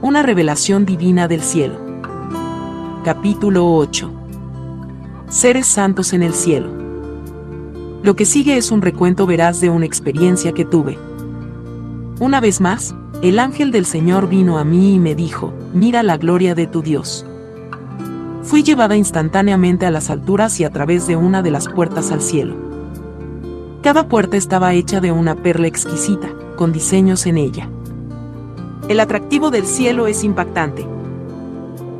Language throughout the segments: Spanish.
Una revelación divina del cielo. Capítulo 8. Seres santos en el cielo. Lo que sigue es un recuento veraz de una experiencia que tuve. Una vez más, el ángel del Señor vino a mí y me dijo, mira la gloria de tu Dios. Fui llevada instantáneamente a las alturas y a través de una de las puertas al cielo. Cada puerta estaba hecha de una perla exquisita, con diseños en ella. El atractivo del cielo es impactante.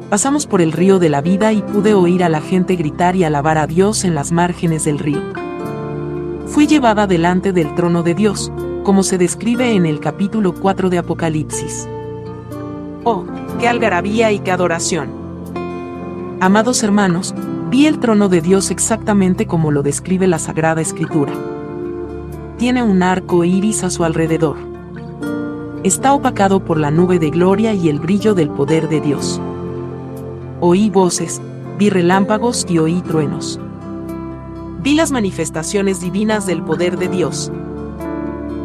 Pasamos por el río de la vida y pude oír a la gente gritar y alabar a Dios en las márgenes del río. Fui llevada delante del trono de Dios, como se describe en el capítulo 4 de Apocalipsis. Oh, qué algarabía y qué adoración. Amados hermanos, vi el trono de Dios exactamente como lo describe la Sagrada Escritura. Tiene un arco iris a su alrededor. Está opacado por la nube de gloria y el brillo del poder de Dios. Oí voces, vi relámpagos y oí truenos. Vi las manifestaciones divinas del poder de Dios,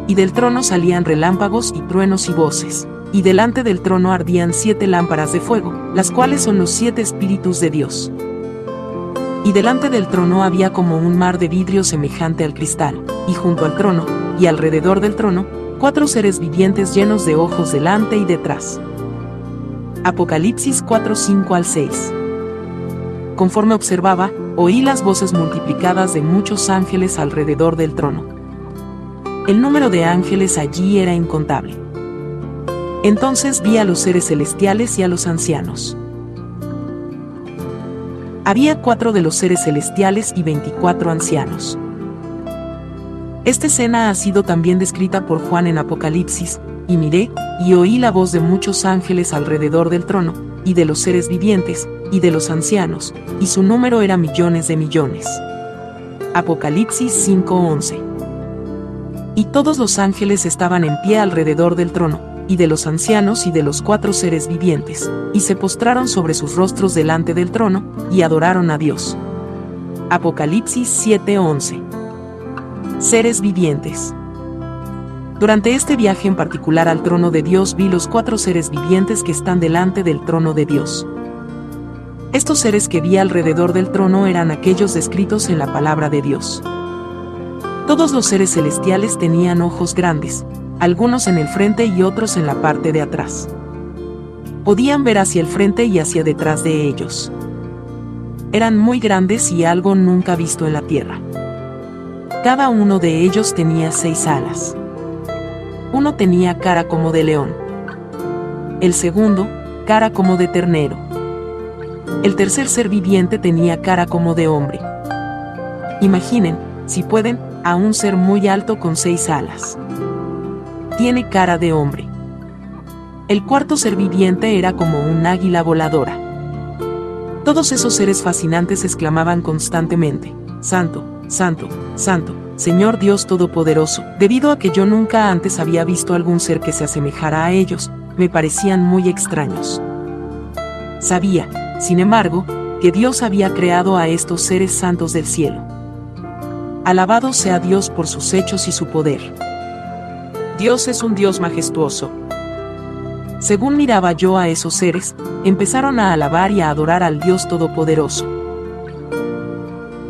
y del trono salían relámpagos y truenos y voces, y delante del trono ardían siete lámparas de fuego, las cuales son los siete espíritus de Dios. Y delante del trono había como un mar de vidrio semejante al cristal, y junto al trono, y alrededor del trono, cuatro seres vivientes llenos de ojos delante y detrás. Apocalipsis 4, 5 al 6. Conforme observaba, oí las voces multiplicadas de muchos ángeles alrededor del trono el número de ángeles allí era incontable. Entonces vi a los seres celestiales y a los ancianos. Había cuatro de los seres celestiales y veinticuatro ancianos. Esta escena ha sido también descrita por Juan en Apocalipsis, y miré, y oí la voz de muchos ángeles alrededor del trono, y de los seres vivientes, y de los ancianos, y su número era millones de millones. Apocalipsis 5:11 y todos los ángeles estaban en pie alrededor del trono, y de los ancianos y de los cuatro seres vivientes, y se postraron sobre sus rostros delante del trono, y adoraron a Dios. Apocalipsis 7:11 Seres vivientes. Durante este viaje en particular al trono de Dios vi los cuatro seres vivientes que están delante del trono de Dios. Estos seres que vi alrededor del trono eran aquellos descritos en la palabra de Dios. Todos los seres celestiales tenían ojos grandes, algunos en el frente y otros en la parte de atrás. Podían ver hacia el frente y hacia detrás de ellos. Eran muy grandes y algo nunca visto en la tierra. Cada uno de ellos tenía seis alas. Uno tenía cara como de león. El segundo, cara como de ternero. El tercer ser viviente tenía cara como de hombre. Imaginen, si pueden, a un ser muy alto con seis alas. Tiene cara de hombre. El cuarto ser viviente era como un águila voladora. Todos esos seres fascinantes exclamaban constantemente, Santo, Santo, Santo, Señor Dios Todopoderoso, debido a que yo nunca antes había visto algún ser que se asemejara a ellos, me parecían muy extraños. Sabía, sin embargo, que Dios había creado a estos seres santos del cielo. Alabado sea Dios por sus hechos y su poder. Dios es un Dios majestuoso. Según miraba yo a esos seres, empezaron a alabar y a adorar al Dios Todopoderoso.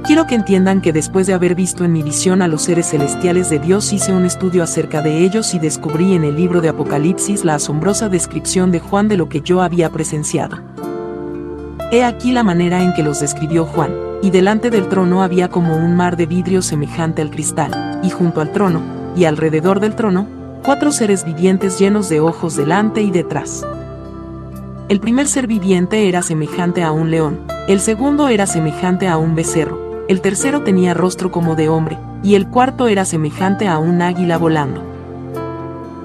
Quiero que entiendan que después de haber visto en mi visión a los seres celestiales de Dios hice un estudio acerca de ellos y descubrí en el libro de Apocalipsis la asombrosa descripción de Juan de lo que yo había presenciado. He aquí la manera en que los describió Juan y delante del trono había como un mar de vidrio semejante al cristal, y junto al trono, y alrededor del trono, cuatro seres vivientes llenos de ojos delante y detrás. El primer ser viviente era semejante a un león, el segundo era semejante a un becerro, el tercero tenía rostro como de hombre, y el cuarto era semejante a un águila volando.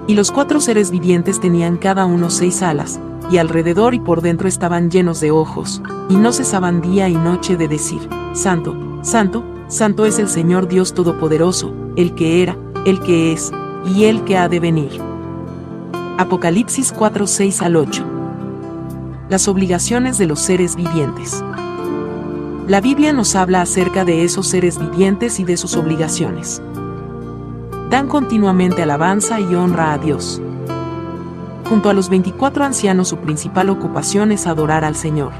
Y los cuatro seres vivientes tenían cada uno seis alas, y alrededor y por dentro estaban llenos de ojos, y no cesaban día y noche de decir, Santo, Santo, Santo es el Señor Dios Todopoderoso, el que era, el que es, y el que ha de venir. Apocalipsis 4, 6 al 8. Las obligaciones de los seres vivientes. La Biblia nos habla acerca de esos seres vivientes y de sus obligaciones. Dan continuamente alabanza y honra a Dios junto a los 24 ancianos su principal ocupación es adorar al Señor.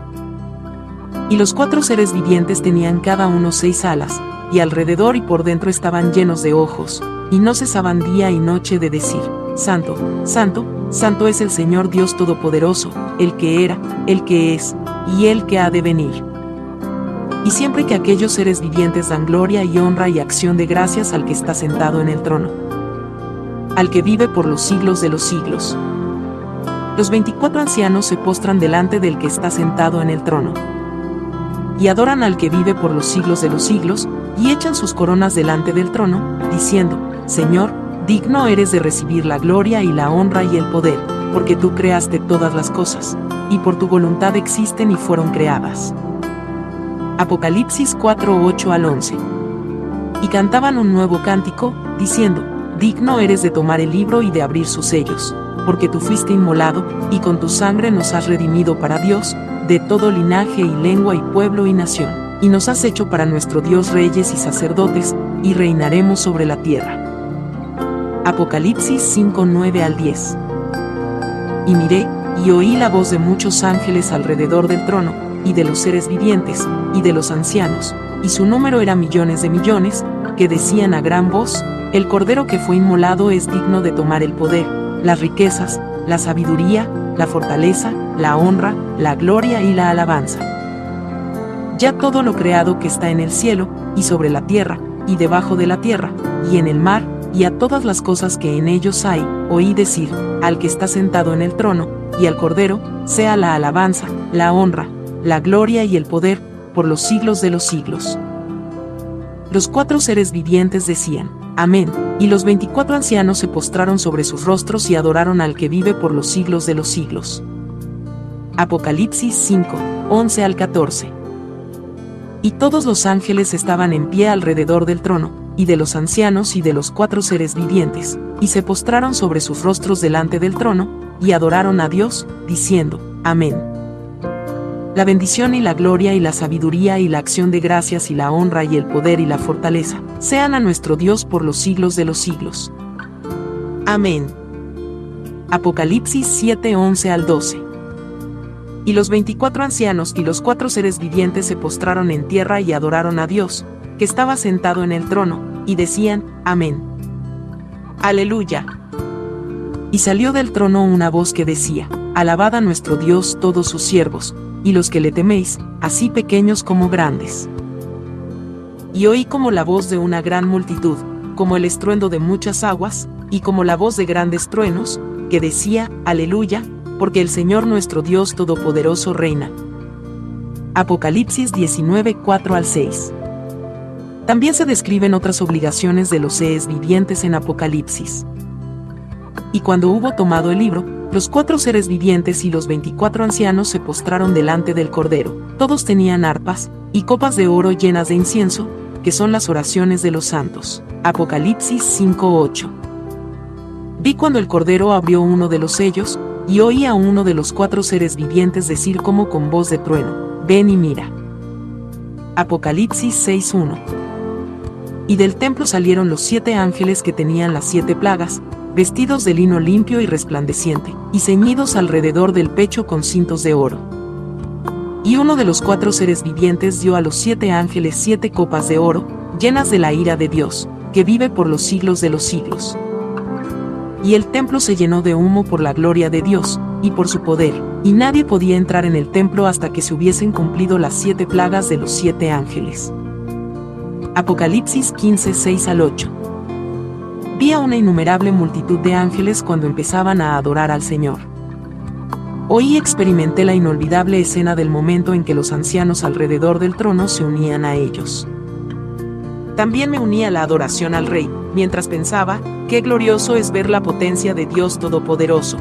Y los cuatro seres vivientes tenían cada uno seis alas, y alrededor y por dentro estaban llenos de ojos, y no cesaban día y noche de decir, Santo, Santo, Santo es el Señor Dios Todopoderoso, el que era, el que es, y el que ha de venir. Y siempre que aquellos seres vivientes dan gloria y honra y acción de gracias al que está sentado en el trono, al que vive por los siglos de los siglos. Los veinticuatro ancianos se postran delante del que está sentado en el trono. Y adoran al que vive por los siglos de los siglos, y echan sus coronas delante del trono, diciendo, Señor, digno eres de recibir la gloria y la honra y el poder, porque tú creaste todas las cosas, y por tu voluntad existen y fueron creadas. Apocalipsis 4, 8 al 11. Y cantaban un nuevo cántico, diciendo, Digno eres de tomar el libro y de abrir sus sellos, porque tú fuiste inmolado, y con tu sangre nos has redimido para Dios, de todo linaje y lengua y pueblo y nación, y nos has hecho para nuestro Dios reyes y sacerdotes, y reinaremos sobre la tierra. Apocalipsis 5, 9 al 10. Y miré, y oí la voz de muchos ángeles alrededor del trono, y de los seres vivientes, y de los ancianos, y su número era millones de millones, que decían a gran voz, el Cordero que fue inmolado es digno de tomar el poder, las riquezas, la sabiduría, la fortaleza, la honra, la gloria y la alabanza. Ya todo lo creado que está en el cielo, y sobre la tierra, y debajo de la tierra, y en el mar, y a todas las cosas que en ellos hay, oí decir, al que está sentado en el trono, y al Cordero, sea la alabanza, la honra, la gloria y el poder, por los siglos de los siglos. Los cuatro seres vivientes decían, Amén. Y los veinticuatro ancianos se postraron sobre sus rostros y adoraron al que vive por los siglos de los siglos. Apocalipsis 5, 11 al 14. Y todos los ángeles estaban en pie alrededor del trono, y de los ancianos y de los cuatro seres vivientes, y se postraron sobre sus rostros delante del trono, y adoraron a Dios, diciendo, Amén la bendición y la gloria y la sabiduría y la acción de gracias y la honra y el poder y la fortaleza, sean a nuestro Dios por los siglos de los siglos. Amén. Apocalipsis 7, 11 al 12. Y los veinticuatro ancianos y los cuatro seres vivientes se postraron en tierra y adoraron a Dios, que estaba sentado en el trono, y decían, Amén. Aleluya. Y salió del trono una voz que decía, Alabad a nuestro Dios todos sus siervos, y los que le teméis, así pequeños como grandes. Y oí como la voz de una gran multitud, como el estruendo de muchas aguas, y como la voz de grandes truenos, que decía, Aleluya, porque el Señor nuestro Dios Todopoderoso reina. Apocalipsis 19, 4 al 6. También se describen otras obligaciones de los seres vivientes en Apocalipsis. Y cuando hubo tomado el libro, los cuatro seres vivientes y los veinticuatro ancianos se postraron delante del Cordero. Todos tenían arpas y copas de oro llenas de incienso, que son las oraciones de los santos. Apocalipsis 5:8. Vi cuando el Cordero abrió uno de los sellos, y oí a uno de los cuatro seres vivientes decir como con voz de trueno, ven y mira. Apocalipsis 6:1. Y del templo salieron los siete ángeles que tenían las siete plagas, vestidos de lino limpio y resplandeciente, y ceñidos alrededor del pecho con cintos de oro. Y uno de los cuatro seres vivientes dio a los siete ángeles siete copas de oro, llenas de la ira de Dios, que vive por los siglos de los siglos. Y el templo se llenó de humo por la gloria de Dios, y por su poder, y nadie podía entrar en el templo hasta que se hubiesen cumplido las siete plagas de los siete ángeles. Apocalipsis 15, 6 al 8 vi a una innumerable multitud de ángeles cuando empezaban a adorar al Señor. Hoy experimenté la inolvidable escena del momento en que los ancianos alrededor del trono se unían a ellos. También me uní a la adoración al Rey, mientras pensaba, qué glorioso es ver la potencia de Dios Todopoderoso,